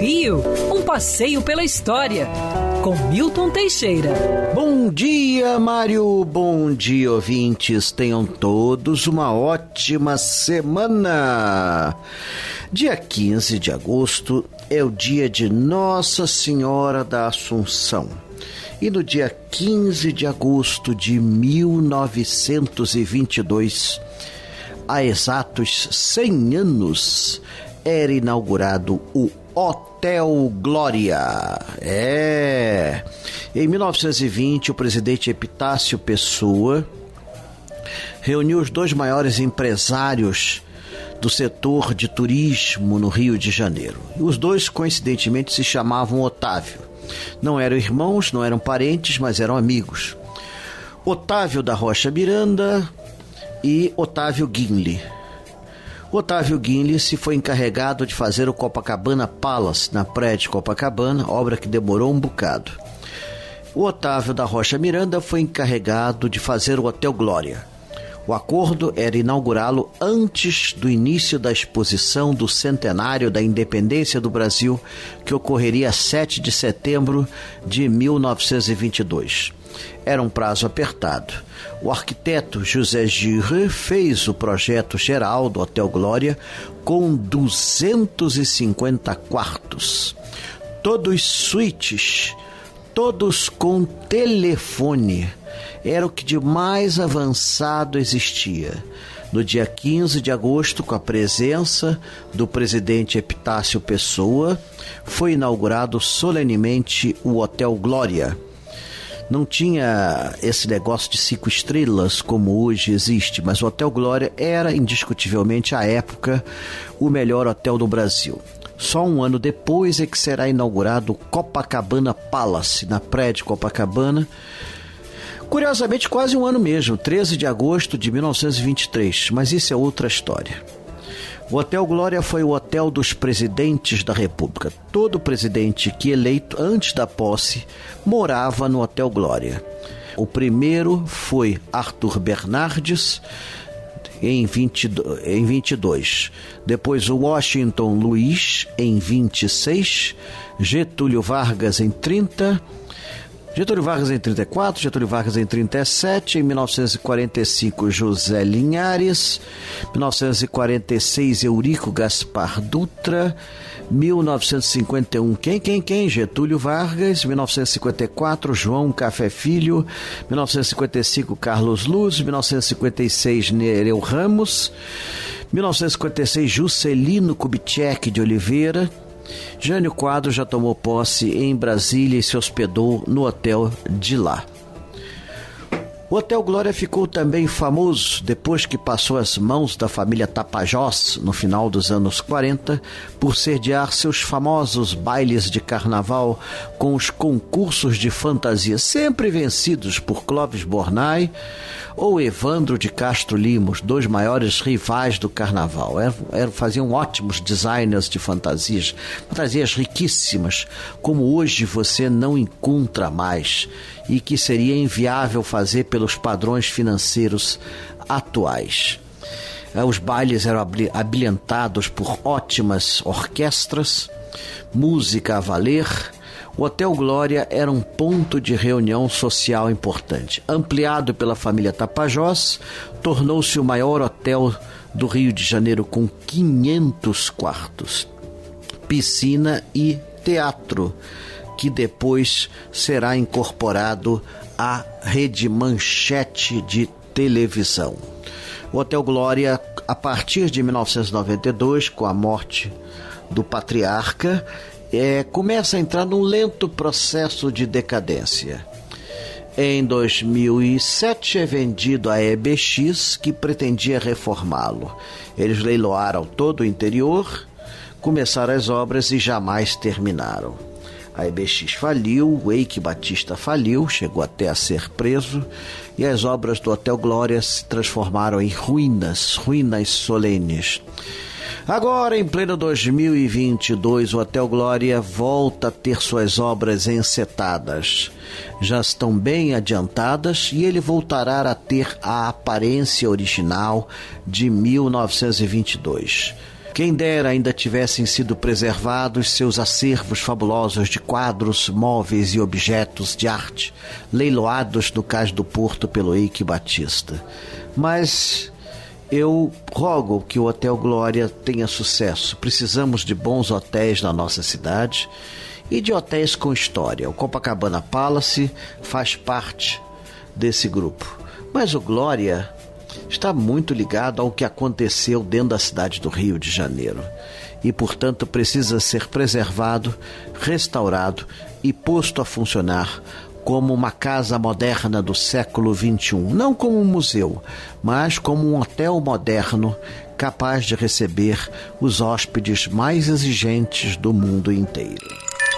Rio, um passeio pela história, com Milton Teixeira. Bom dia, Mário. Bom dia, ouvintes. Tenham todos uma ótima semana. Dia 15 de agosto é o dia de Nossa Senhora da Assunção. E no dia 15 de agosto de 1922, há exatos 100 anos, era inaugurado o Hotel Glória. É. Em 1920, o presidente Epitácio Pessoa reuniu os dois maiores empresários do setor de turismo no Rio de Janeiro. Os dois, coincidentemente, se chamavam Otávio. Não eram irmãos, não eram parentes, mas eram amigos. Otávio da Rocha Miranda e Otávio Guinle. Otávio Guinle foi encarregado de fazer o Copacabana Palace na praia de Copacabana, obra que demorou um bocado. O Otávio da Rocha Miranda foi encarregado de fazer o Hotel Glória. O acordo era inaugurá-lo antes do início da exposição do centenário da independência do Brasil, que ocorreria 7 de setembro de 1922. Era um prazo apertado. O arquiteto José Girre fez o projeto geral do Hotel Glória com 250 quartos, todos suítes, todos com telefone era o que de mais avançado existia. No dia 15 de agosto, com a presença do presidente Epitácio Pessoa, foi inaugurado solenemente o Hotel Glória. Não tinha esse negócio de cinco estrelas como hoje existe, mas o Hotel Glória era indiscutivelmente à época o melhor hotel do Brasil. Só um ano depois é que será inaugurado o Copacabana Palace, na de Copacabana, Curiosamente, quase um ano mesmo, 13 de agosto de 1923, mas isso é outra história. O Hotel Glória foi o hotel dos presidentes da República. Todo presidente que eleito antes da posse morava no Hotel Glória. O primeiro foi Arthur Bernardes, em, 20, em 22. Depois Washington Luiz, em 26. Getúlio Vargas, em 30. Getúlio Vargas em 34, Getúlio Vargas em 37, em 1945 José Linhares, 1946 Eurico Gaspar Dutra, 1951 quem quem quem? Getúlio Vargas, 1954 João Café Filho, 1955 Carlos Luz, 1956 Nereu Ramos, 1956 Juscelino Kubitschek de Oliveira, Jânio Quadro já tomou posse em Brasília e se hospedou no hotel de lá. O Hotel Glória ficou também famoso depois que passou às mãos da família Tapajós no final dos anos 40 por sediar seus famosos bailes de carnaval com os concursos de fantasia sempre vencidos por Clóvis Bornai ou Evandro de Castro Lima, os dois maiores rivais do carnaval. Eram, eram, faziam ótimos designers de fantasias, fantasias riquíssimas, como hoje você não encontra mais e que seria inviável fazer pelos padrões financeiros atuais. É, os bailes eram habilitados por ótimas orquestras, música a valer. O Hotel Glória era um ponto de reunião social importante. Ampliado pela família Tapajós, tornou-se o maior hotel do Rio de Janeiro com 500 quartos, piscina e teatro que depois será incorporado à rede Manchete de televisão. O Hotel Glória, a partir de 1992, com a morte do patriarca, é, começa a entrar num lento processo de decadência. Em 2007 é vendido a EBX, que pretendia reformá-lo. Eles leiloaram todo o interior, começaram as obras e jamais terminaram. A EBX faliu, o Eike Batista faliu, chegou até a ser preso, e as obras do Hotel Glória se transformaram em ruínas, ruínas solenes. Agora, em pleno 2022, o Hotel Glória volta a ter suas obras encetadas. Já estão bem adiantadas e ele voltará a ter a aparência original de 1922 Quem dera ainda tivessem sido preservados seus acervos fabulosos de quadros, móveis e objetos de arte, leiloados no Cais do Porto pelo Eike Batista. Mas eu rogo que o Hotel Glória tenha sucesso. Precisamos de bons hotéis na nossa cidade e de hotéis com história. O Copacabana Palace faz parte desse grupo. Mas o Glória está muito ligado ao que aconteceu dentro da cidade do Rio de Janeiro e, portanto, precisa ser preservado, restaurado e posto a funcionar como uma casa moderna do século XXI, não como um museu, mas como um hotel moderno capaz de receber os hóspedes mais exigentes do mundo inteiro.